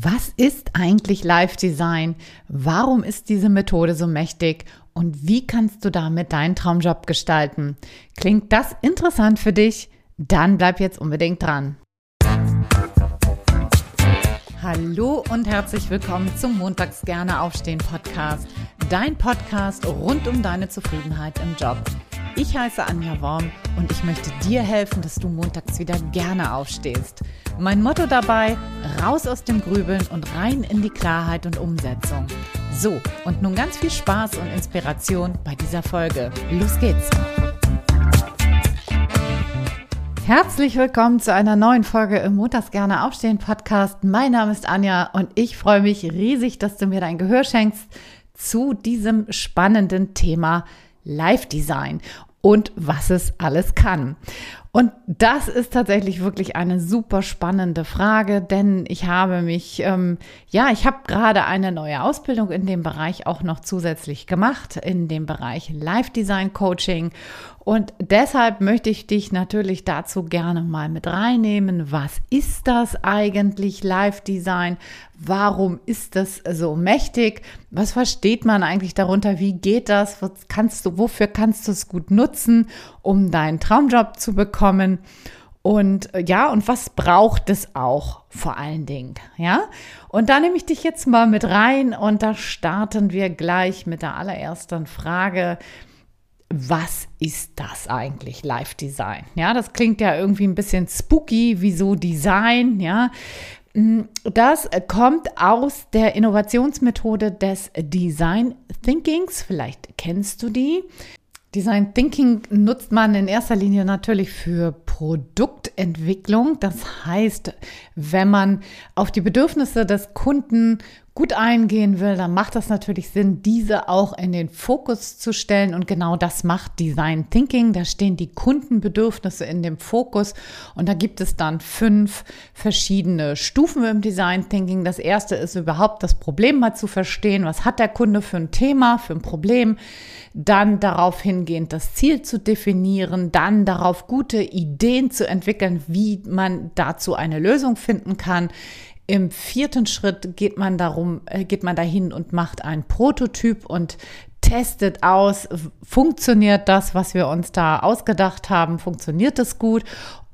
Was ist eigentlich Live Design? Warum ist diese Methode so mächtig? Und wie kannst du damit deinen Traumjob gestalten? Klingt das interessant für dich? Dann bleib jetzt unbedingt dran. Hallo und herzlich willkommen zum Montags gerne aufstehen Podcast. Dein Podcast rund um deine Zufriedenheit im Job. Ich heiße Anja Worm und ich möchte dir helfen, dass du montags wieder gerne aufstehst. Mein Motto dabei, raus aus dem Grübeln und rein in die Klarheit und Umsetzung. So, und nun ganz viel Spaß und Inspiration bei dieser Folge. Los geht's! Herzlich willkommen zu einer neuen Folge im Montags gerne aufstehen Podcast. Mein Name ist Anja und ich freue mich riesig, dass du mir dein Gehör schenkst zu diesem spannenden Thema Live Design und was es alles kann. Und das ist tatsächlich wirklich eine super spannende Frage, denn ich habe mich, ähm, ja, ich habe gerade eine neue Ausbildung in dem Bereich auch noch zusätzlich gemacht, in dem Bereich Live Design Coaching. Und deshalb möchte ich dich natürlich dazu gerne mal mit reinnehmen. Was ist das eigentlich Live Design? Warum ist das so mächtig? Was versteht man eigentlich darunter? Wie geht das? Was kannst du, wofür kannst du es gut nutzen, um deinen Traumjob zu bekommen? Und äh, ja, und was braucht es auch vor allen Dingen? Ja, und da nehme ich dich jetzt mal mit rein und da starten wir gleich mit der allerersten Frage was ist das eigentlich, Live Design? Ja, das klingt ja irgendwie ein bisschen spooky, wieso Design, ja. Mm, das kommt aus der Innovationsmethode des Design Thinkings. Vielleicht kennst du die. Design Thinking nutzt man in erster Linie natürlich für Produktentwicklung. Das heißt, wenn man auf die Bedürfnisse des Kunden gut eingehen will, dann macht das natürlich Sinn, diese auch in den Fokus zu stellen. Und genau das macht Design Thinking. Da stehen die Kundenbedürfnisse in dem Fokus. Und da gibt es dann fünf verschiedene Stufen im Design Thinking. Das erste ist überhaupt das Problem mal zu verstehen. Was hat der Kunde für ein Thema, für ein Problem? Dann darauf hingehend das Ziel zu definieren. Dann darauf gute Ideen zu entwickeln, wie man dazu eine Lösung finden kann. Im vierten Schritt geht man darum, äh, geht man dahin und macht einen Prototyp und testet aus, funktioniert das, was wir uns da ausgedacht haben, funktioniert es gut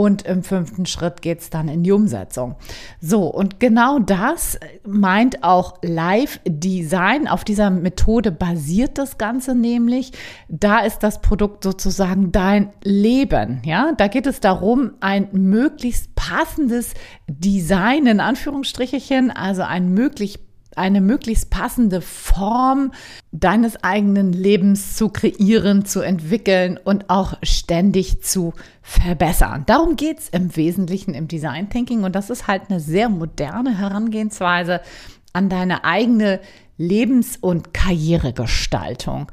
und im fünften Schritt geht es dann in die Umsetzung. So, und genau das meint auch Live-Design. Auf dieser Methode basiert das Ganze nämlich. Da ist das Produkt sozusagen dein Leben. Ja, da geht es darum, ein möglichst passendes Design in Anführungsstrichen, also ein möglichst eine möglichst passende Form deines eigenen Lebens zu kreieren, zu entwickeln und auch ständig zu verbessern. Darum geht es im Wesentlichen im Design Thinking und das ist halt eine sehr moderne Herangehensweise an deine eigene Lebens- und Karrieregestaltung.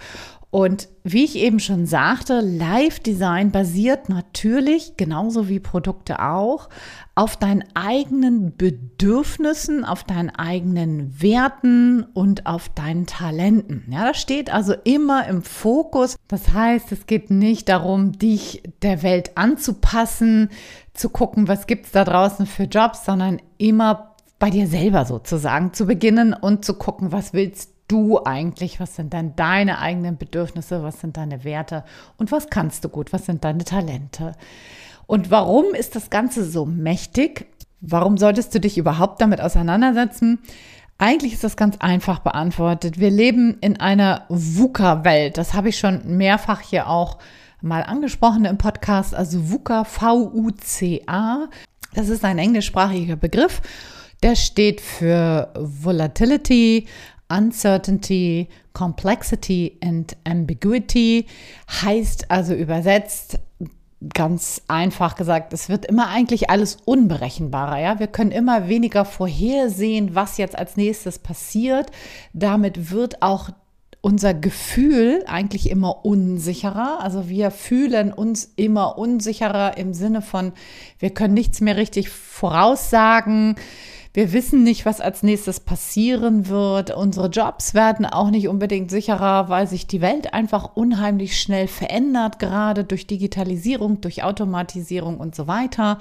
Und wie ich eben schon sagte, Live-Design basiert natürlich, genauso wie Produkte auch, auf deinen eigenen Bedürfnissen, auf deinen eigenen Werten und auf deinen Talenten. Ja, das steht also immer im Fokus. Das heißt, es geht nicht darum, dich der Welt anzupassen, zu gucken, was gibt es da draußen für Jobs, sondern immer bei dir selber sozusagen zu beginnen und zu gucken, was willst du eigentlich? Was sind dann deine eigenen Bedürfnisse? Was sind deine Werte? Und was kannst du gut? Was sind deine Talente? Und warum ist das Ganze so mächtig? Warum solltest du dich überhaupt damit auseinandersetzen? Eigentlich ist das ganz einfach beantwortet. Wir leben in einer VUCA-Welt. Das habe ich schon mehrfach hier auch mal angesprochen im Podcast. Also VUCA, V-U-C-A. Das ist ein englischsprachiger Begriff. Der steht für Volatility, Uncertainty, Complexity and Ambiguity heißt also übersetzt ganz einfach gesagt, es wird immer eigentlich alles unberechenbarer, ja? Wir können immer weniger vorhersehen, was jetzt als nächstes passiert. Damit wird auch unser Gefühl eigentlich immer unsicherer. Also wir fühlen uns immer unsicherer im Sinne von, wir können nichts mehr richtig voraussagen. Wir wissen nicht, was als nächstes passieren wird. Unsere Jobs werden auch nicht unbedingt sicherer, weil sich die Welt einfach unheimlich schnell verändert, gerade durch Digitalisierung, durch Automatisierung und so weiter.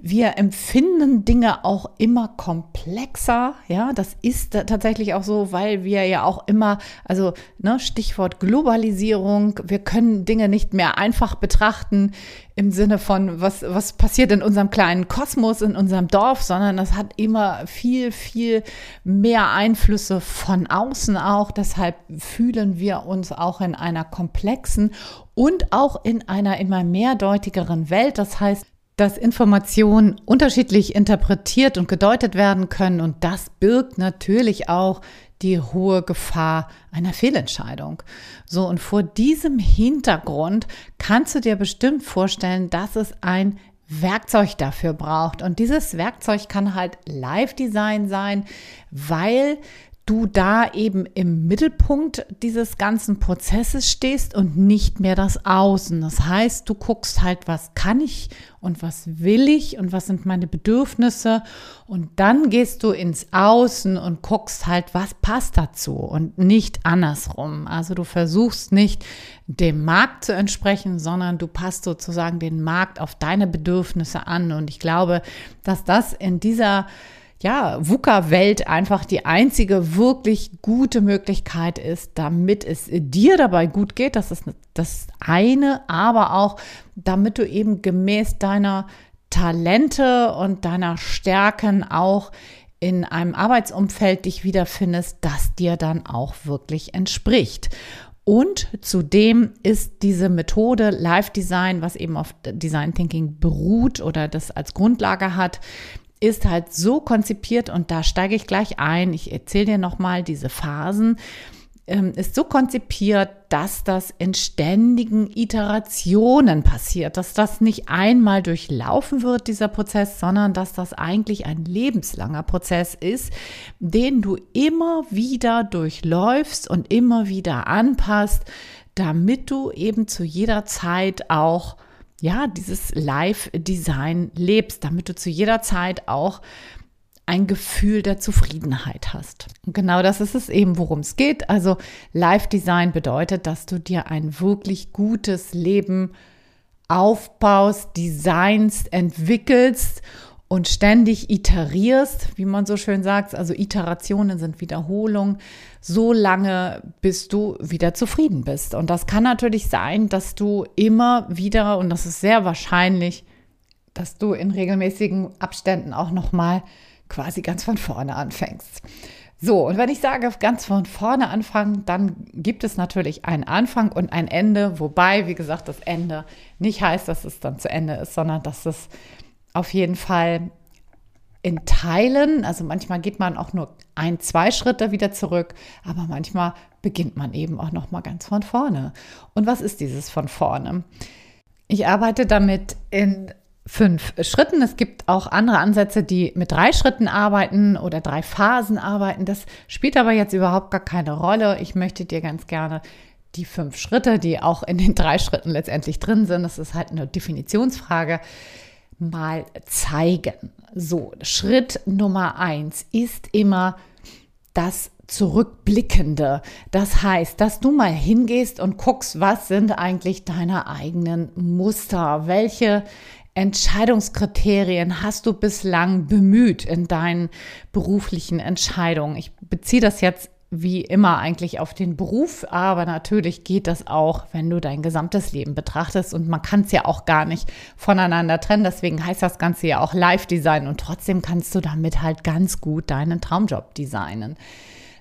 Wir empfinden Dinge auch immer komplexer. Ja, das ist tatsächlich auch so, weil wir ja auch immer, also ne, Stichwort Globalisierung, wir können Dinge nicht mehr einfach betrachten im Sinne von, was, was passiert in unserem kleinen Kosmos, in unserem Dorf, sondern das hat immer viel, viel mehr Einflüsse von außen auch. Deshalb fühlen wir uns auch in einer komplexen und auch in einer immer mehrdeutigeren Welt. Das heißt, dass Informationen unterschiedlich interpretiert und gedeutet werden können. Und das birgt natürlich auch die hohe Gefahr einer Fehlentscheidung. So, und vor diesem Hintergrund kannst du dir bestimmt vorstellen, dass es ein Werkzeug dafür braucht. Und dieses Werkzeug kann halt Live-Design sein, weil du da eben im Mittelpunkt dieses ganzen Prozesses stehst und nicht mehr das Außen. Das heißt, du guckst halt, was kann ich und was will ich und was sind meine Bedürfnisse und dann gehst du ins Außen und guckst halt, was passt dazu und nicht andersrum. Also du versuchst nicht dem Markt zu entsprechen, sondern du passt sozusagen den Markt auf deine Bedürfnisse an und ich glaube, dass das in dieser ja, VUCA-Welt einfach die einzige wirklich gute Möglichkeit ist, damit es dir dabei gut geht. Das ist das eine, aber auch damit du eben gemäß deiner Talente und deiner Stärken auch in einem Arbeitsumfeld dich wiederfindest, das dir dann auch wirklich entspricht. Und zudem ist diese Methode Live Design, was eben auf Design Thinking beruht oder das als Grundlage hat, ist halt so konzipiert und da steige ich gleich ein. Ich erzähle dir nochmal diese Phasen. Ähm, ist so konzipiert, dass das in ständigen Iterationen passiert, dass das nicht einmal durchlaufen wird, dieser Prozess, sondern dass das eigentlich ein lebenslanger Prozess ist, den du immer wieder durchläufst und immer wieder anpasst, damit du eben zu jeder Zeit auch ja, dieses Live-Design lebst, damit du zu jeder Zeit auch ein Gefühl der Zufriedenheit hast. Und genau das ist es eben, worum es geht. Also Live-Design bedeutet, dass du dir ein wirklich gutes Leben aufbaust, designst, entwickelst und ständig iterierst, wie man so schön sagt, also Iterationen sind Wiederholung, so lange, bis du wieder zufrieden bist. Und das kann natürlich sein, dass du immer wieder, und das ist sehr wahrscheinlich, dass du in regelmäßigen Abständen auch nochmal quasi ganz von vorne anfängst. So, und wenn ich sage, ganz von vorne anfangen, dann gibt es natürlich einen Anfang und ein Ende, wobei, wie gesagt, das Ende nicht heißt, dass es dann zu Ende ist, sondern dass es auf jeden Fall in Teilen, also manchmal geht man auch nur ein, zwei Schritte wieder zurück, aber manchmal beginnt man eben auch noch mal ganz von vorne. Und was ist dieses von vorne? Ich arbeite damit in fünf Schritten. Es gibt auch andere Ansätze, die mit drei Schritten arbeiten oder drei Phasen arbeiten. Das spielt aber jetzt überhaupt gar keine Rolle. Ich möchte dir ganz gerne die fünf Schritte, die auch in den drei Schritten letztendlich drin sind, das ist halt eine Definitionsfrage, mal zeigen. So, Schritt Nummer eins ist immer das Zurückblickende. Das heißt, dass du mal hingehst und guckst, was sind eigentlich deine eigenen Muster? Welche Entscheidungskriterien hast du bislang bemüht in deinen beruflichen Entscheidungen? Ich beziehe das jetzt wie immer eigentlich auf den Beruf, aber natürlich geht das auch, wenn du dein gesamtes Leben betrachtest und man kann es ja auch gar nicht voneinander trennen. Deswegen heißt das Ganze ja auch Live-Design und trotzdem kannst du damit halt ganz gut deinen Traumjob designen.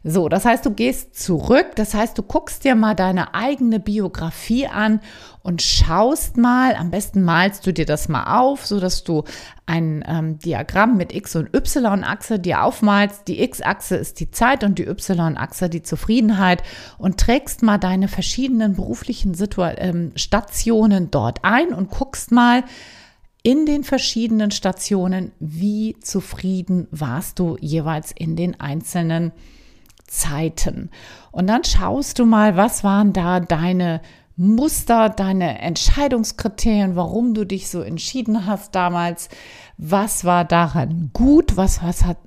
So, das heißt, du gehst zurück, das heißt, du guckst dir mal deine eigene Biografie an und schaust mal, am besten malst du dir das mal auf, so dass du ein ähm, Diagramm mit X- und Y-Achse dir aufmalst. Die X-Achse ist die Zeit und die Y-Achse die Zufriedenheit und trägst mal deine verschiedenen beruflichen Situa ähm, Stationen dort ein und guckst mal, in den verschiedenen Stationen, wie zufrieden warst du jeweils in den einzelnen Zeiten. Und dann schaust du mal, was waren da deine Muster, deine Entscheidungskriterien, warum du dich so entschieden hast damals. Was war daran gut? Was, was hat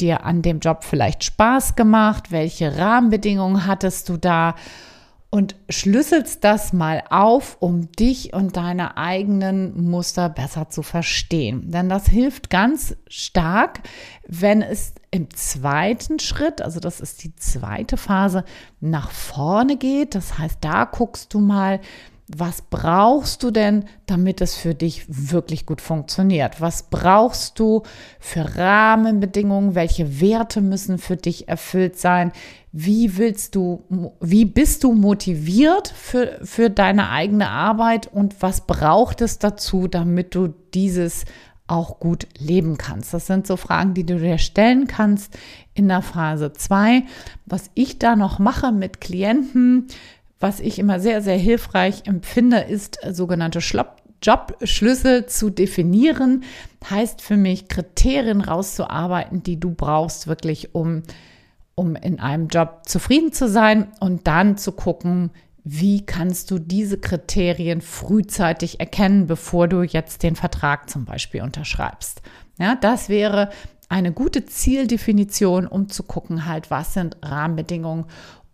dir an dem Job vielleicht Spaß gemacht? Welche Rahmenbedingungen hattest du da? Und schlüsselst das mal auf, um dich und deine eigenen Muster besser zu verstehen. Denn das hilft ganz stark, wenn es im zweiten Schritt, also das ist die zweite Phase, nach vorne geht. Das heißt, da guckst du mal, was brauchst du denn, damit es für dich wirklich gut funktioniert? Was brauchst du für Rahmenbedingungen? Welche Werte müssen für dich erfüllt sein? Wie willst du, wie bist du motiviert für, für deine eigene Arbeit und was braucht es dazu, damit du dieses auch gut leben kannst? Das sind so Fragen, die du dir stellen kannst in der Phase 2. Was ich da noch mache mit Klienten, was ich immer sehr, sehr hilfreich empfinde, ist sogenannte Schlopp Jobschlüssel zu definieren, heißt für mich, Kriterien rauszuarbeiten, die du brauchst, wirklich, um, um in einem Job zufrieden zu sein und dann zu gucken, wie kannst du diese Kriterien frühzeitig erkennen, bevor du jetzt den Vertrag zum Beispiel unterschreibst. Ja, das wäre eine gute Zieldefinition, um zu gucken, halt, was sind Rahmenbedingungen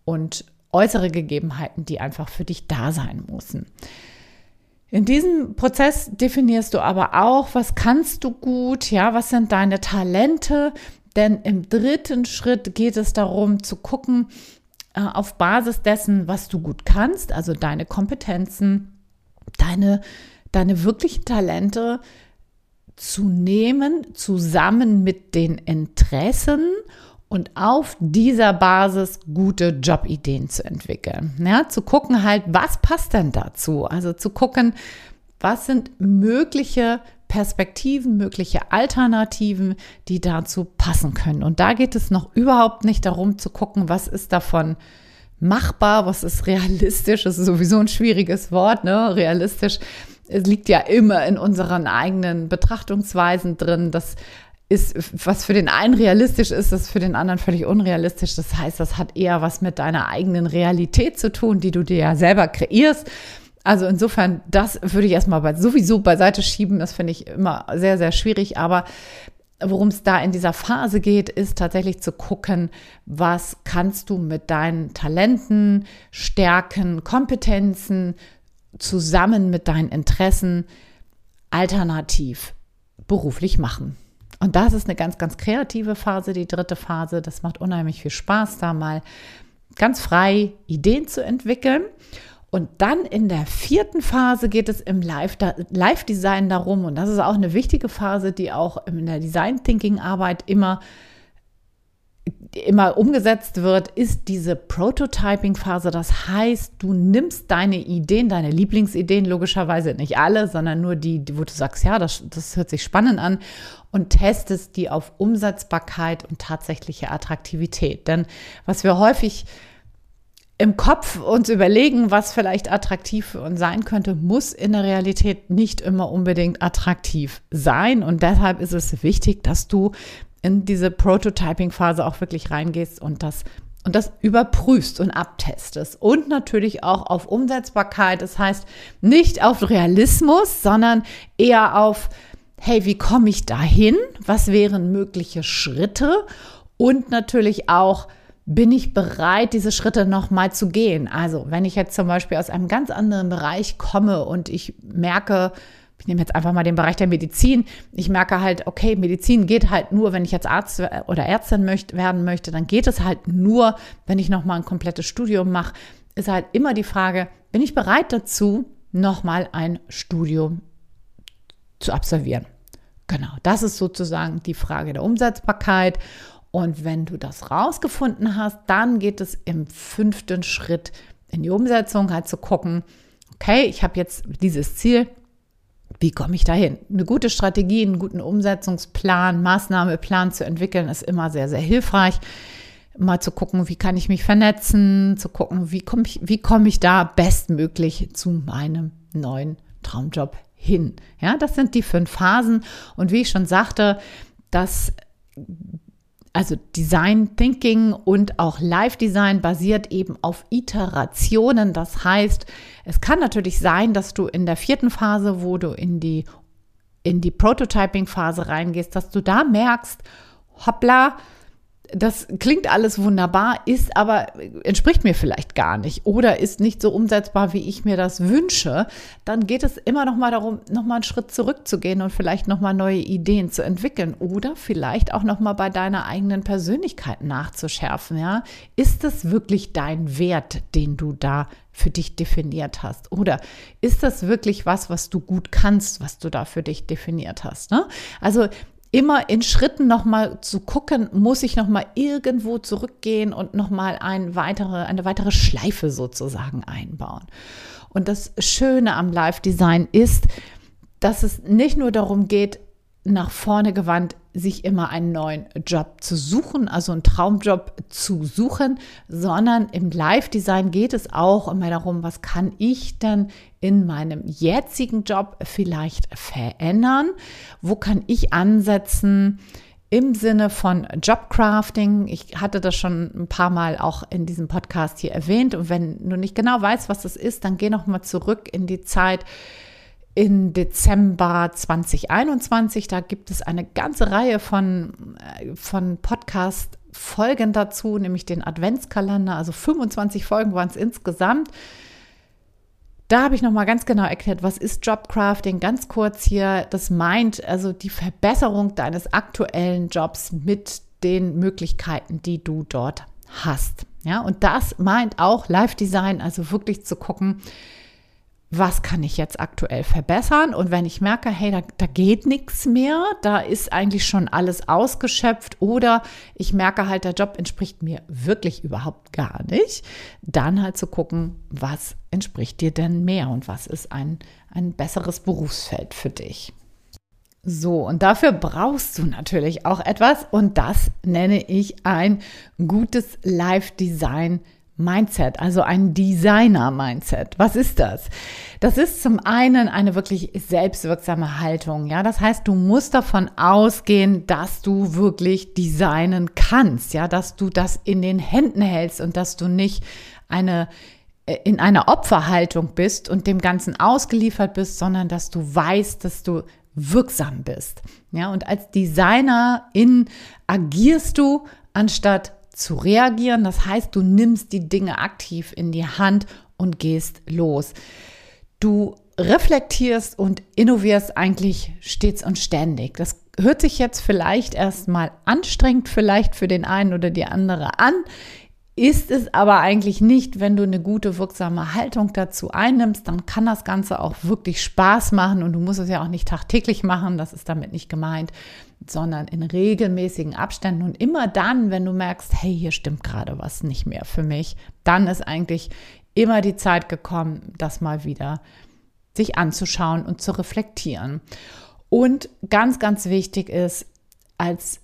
und äußere Gegebenheiten, die einfach für dich da sein müssen. In diesem Prozess definierst du aber auch, was kannst du gut, ja, was sind deine Talente, denn im dritten Schritt geht es darum zu gucken, äh, auf Basis dessen, was du gut kannst, also deine Kompetenzen, deine, deine wirklichen Talente zu nehmen, zusammen mit den Interessen und auf dieser Basis gute Jobideen zu entwickeln. Ja, zu gucken halt, was passt denn dazu? Also zu gucken, was sind mögliche Perspektiven, mögliche Alternativen, die dazu passen können. Und da geht es noch überhaupt nicht darum zu gucken, was ist davon machbar, was ist realistisch. Das ist sowieso ein schwieriges Wort, ne? Realistisch. Es liegt ja immer in unseren eigenen Betrachtungsweisen drin, dass ist, was für den einen realistisch ist, ist für den anderen völlig unrealistisch. Das heißt, das hat eher was mit deiner eigenen Realität zu tun, die du dir ja selber kreierst. Also insofern, das würde ich erstmal sowieso beiseite schieben. Das finde ich immer sehr, sehr schwierig. Aber worum es da in dieser Phase geht, ist tatsächlich zu gucken, was kannst du mit deinen Talenten, Stärken, Kompetenzen zusammen mit deinen Interessen alternativ beruflich machen. Und das ist eine ganz, ganz kreative Phase, die dritte Phase. Das macht unheimlich viel Spaß, da mal ganz frei Ideen zu entwickeln. Und dann in der vierten Phase geht es im Live-Design darum, und das ist auch eine wichtige Phase, die auch in der Design-Thinking-Arbeit immer immer umgesetzt wird, ist diese Prototyping-Phase. Das heißt, du nimmst deine Ideen, deine Lieblingsideen, logischerweise nicht alle, sondern nur die, wo du sagst, ja, das, das hört sich spannend an und testest die auf Umsetzbarkeit und tatsächliche Attraktivität. Denn was wir häufig im Kopf uns überlegen, was vielleicht attraktiv für uns sein könnte, muss in der Realität nicht immer unbedingt attraktiv sein. Und deshalb ist es wichtig, dass du in diese Prototyping-Phase auch wirklich reingehst und das und das überprüfst und abtestest. Und natürlich auch auf Umsetzbarkeit. Das heißt, nicht auf Realismus, sondern eher auf, hey, wie komme ich dahin? Was wären mögliche Schritte? Und natürlich auch, bin ich bereit, diese Schritte nochmal zu gehen? Also, wenn ich jetzt zum Beispiel aus einem ganz anderen Bereich komme und ich merke, ich nehme jetzt einfach mal den Bereich der Medizin. Ich merke halt, okay, Medizin geht halt nur, wenn ich jetzt Arzt oder Ärztin möchte, werden möchte, dann geht es halt nur, wenn ich nochmal ein komplettes Studium mache. Ist halt immer die Frage, bin ich bereit dazu, nochmal ein Studium zu absolvieren? Genau, das ist sozusagen die Frage der Umsetzbarkeit. Und wenn du das rausgefunden hast, dann geht es im fünften Schritt in die Umsetzung, halt zu gucken, okay, ich habe jetzt dieses Ziel, wie komme ich dahin? Eine gute Strategie, einen guten Umsetzungsplan, Maßnahmeplan zu entwickeln, ist immer sehr, sehr hilfreich. Mal zu gucken, wie kann ich mich vernetzen, zu gucken, wie komme ich, wie ich da bestmöglich zu meinem neuen Traumjob hin. Ja, das sind die fünf Phasen. Und wie ich schon sagte, das also Design Thinking und auch Live Design basiert eben auf Iterationen. Das heißt, es kann natürlich sein, dass du in der vierten Phase, wo du in die, in die Prototyping Phase reingehst, dass du da merkst, hoppla, das klingt alles wunderbar, ist aber, entspricht mir vielleicht gar nicht oder ist nicht so umsetzbar, wie ich mir das wünsche, dann geht es immer noch mal darum, noch mal einen Schritt zurückzugehen und vielleicht noch mal neue Ideen zu entwickeln oder vielleicht auch noch mal bei deiner eigenen Persönlichkeit nachzuschärfen, ja? Ist das wirklich dein Wert, den du da für dich definiert hast? Oder ist das wirklich was, was du gut kannst, was du da für dich definiert hast? Ne? Also immer in Schritten nochmal zu gucken, muss ich nochmal irgendwo zurückgehen und nochmal ein weitere, eine weitere Schleife sozusagen einbauen. Und das Schöne am Live-Design ist, dass es nicht nur darum geht, nach vorne gewandt, sich immer einen neuen Job zu suchen, also einen Traumjob zu suchen, sondern im Live-Design geht es auch immer darum, was kann ich denn in meinem jetzigen Job vielleicht verändern? Wo kann ich ansetzen? Im Sinne von Jobcrafting. Ich hatte das schon ein paar Mal auch in diesem Podcast hier erwähnt. Und wenn du nicht genau weißt, was das ist, dann geh noch mal zurück in die Zeit, in Dezember 2021. Da gibt es eine ganze Reihe von, äh, von Podcast-Folgen dazu, nämlich den Adventskalender. Also 25 Folgen waren es insgesamt. Da habe ich nochmal ganz genau erklärt, was ist Jobcrafting. Ganz kurz hier, das meint also die Verbesserung deines aktuellen Jobs mit den Möglichkeiten, die du dort hast. Ja, und das meint auch Live Design, also wirklich zu gucken, was kann ich jetzt aktuell verbessern? Und wenn ich merke, hey, da, da geht nichts mehr, da ist eigentlich schon alles ausgeschöpft oder ich merke halt, der Job entspricht mir wirklich überhaupt gar nicht, dann halt zu gucken, was entspricht dir denn mehr und was ist ein, ein besseres Berufsfeld für dich. So, und dafür brauchst du natürlich auch etwas und das nenne ich ein gutes Live-Design Mindset, also ein Designer-Mindset. Was ist das? Das ist zum einen eine wirklich selbstwirksame Haltung. Ja, das heißt, du musst davon ausgehen, dass du wirklich designen kannst. Ja, dass du das in den Händen hältst und dass du nicht eine äh, in einer Opferhaltung bist und dem Ganzen ausgeliefert bist, sondern dass du weißt, dass du wirksam bist. Ja, und als Designerin agierst du anstatt zu reagieren. Das heißt, du nimmst die Dinge aktiv in die Hand und gehst los. Du reflektierst und innovierst eigentlich stets und ständig. Das hört sich jetzt vielleicht erstmal anstrengend, vielleicht für den einen oder die andere an. Ist es aber eigentlich nicht, wenn du eine gute, wirksame Haltung dazu einnimmst, dann kann das Ganze auch wirklich Spaß machen und du musst es ja auch nicht tagtäglich machen, das ist damit nicht gemeint, sondern in regelmäßigen Abständen und immer dann, wenn du merkst, hey, hier stimmt gerade was nicht mehr für mich, dann ist eigentlich immer die Zeit gekommen, das mal wieder sich anzuschauen und zu reflektieren. Und ganz, ganz wichtig ist, als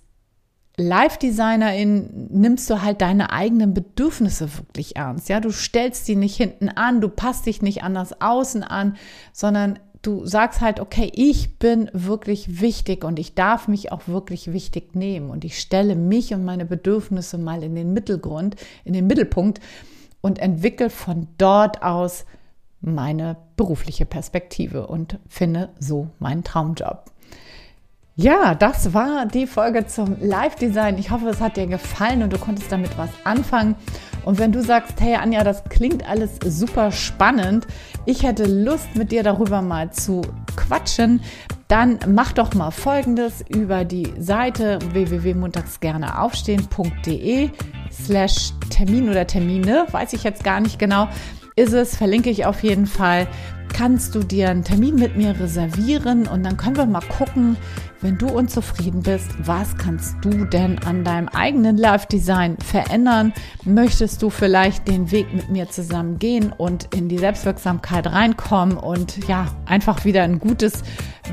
Live-Designerin nimmst du halt deine eigenen Bedürfnisse wirklich ernst. Ja, du stellst sie nicht hinten an, du passt dich nicht an das Außen an, sondern du sagst halt, okay, ich bin wirklich wichtig und ich darf mich auch wirklich wichtig nehmen und ich stelle mich und meine Bedürfnisse mal in den Mittelgrund, in den Mittelpunkt und entwickle von dort aus meine berufliche Perspektive und finde so meinen Traumjob. Ja, das war die Folge zum Live-Design. Ich hoffe, es hat dir gefallen und du konntest damit was anfangen. Und wenn du sagst, hey Anja, das klingt alles super spannend, ich hätte Lust mit dir darüber mal zu quatschen, dann mach doch mal folgendes über die Seite www.montagsgerneaufstehen.de slash Termin oder Termine, weiß ich jetzt gar nicht genau, ist es, verlinke ich auf jeden Fall kannst du dir einen Termin mit mir reservieren und dann können wir mal gucken, wenn du unzufrieden bist, was kannst du denn an deinem eigenen Live-Design verändern? Möchtest du vielleicht den Weg mit mir zusammen gehen und in die Selbstwirksamkeit reinkommen und ja, einfach wieder ein gutes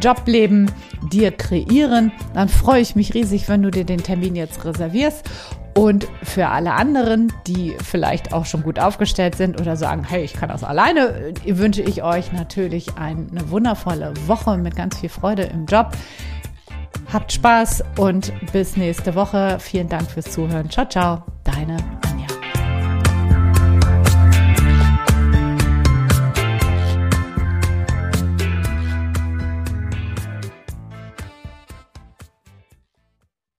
Jobleben dir kreieren? Dann freue ich mich riesig, wenn du dir den Termin jetzt reservierst. Und für alle anderen, die vielleicht auch schon gut aufgestellt sind oder sagen, hey, ich kann das alleine, wünsche ich euch natürlich eine wundervolle Woche mit ganz viel Freude im Job. Habt Spaß und bis nächste Woche. Vielen Dank fürs Zuhören. Ciao, ciao, deine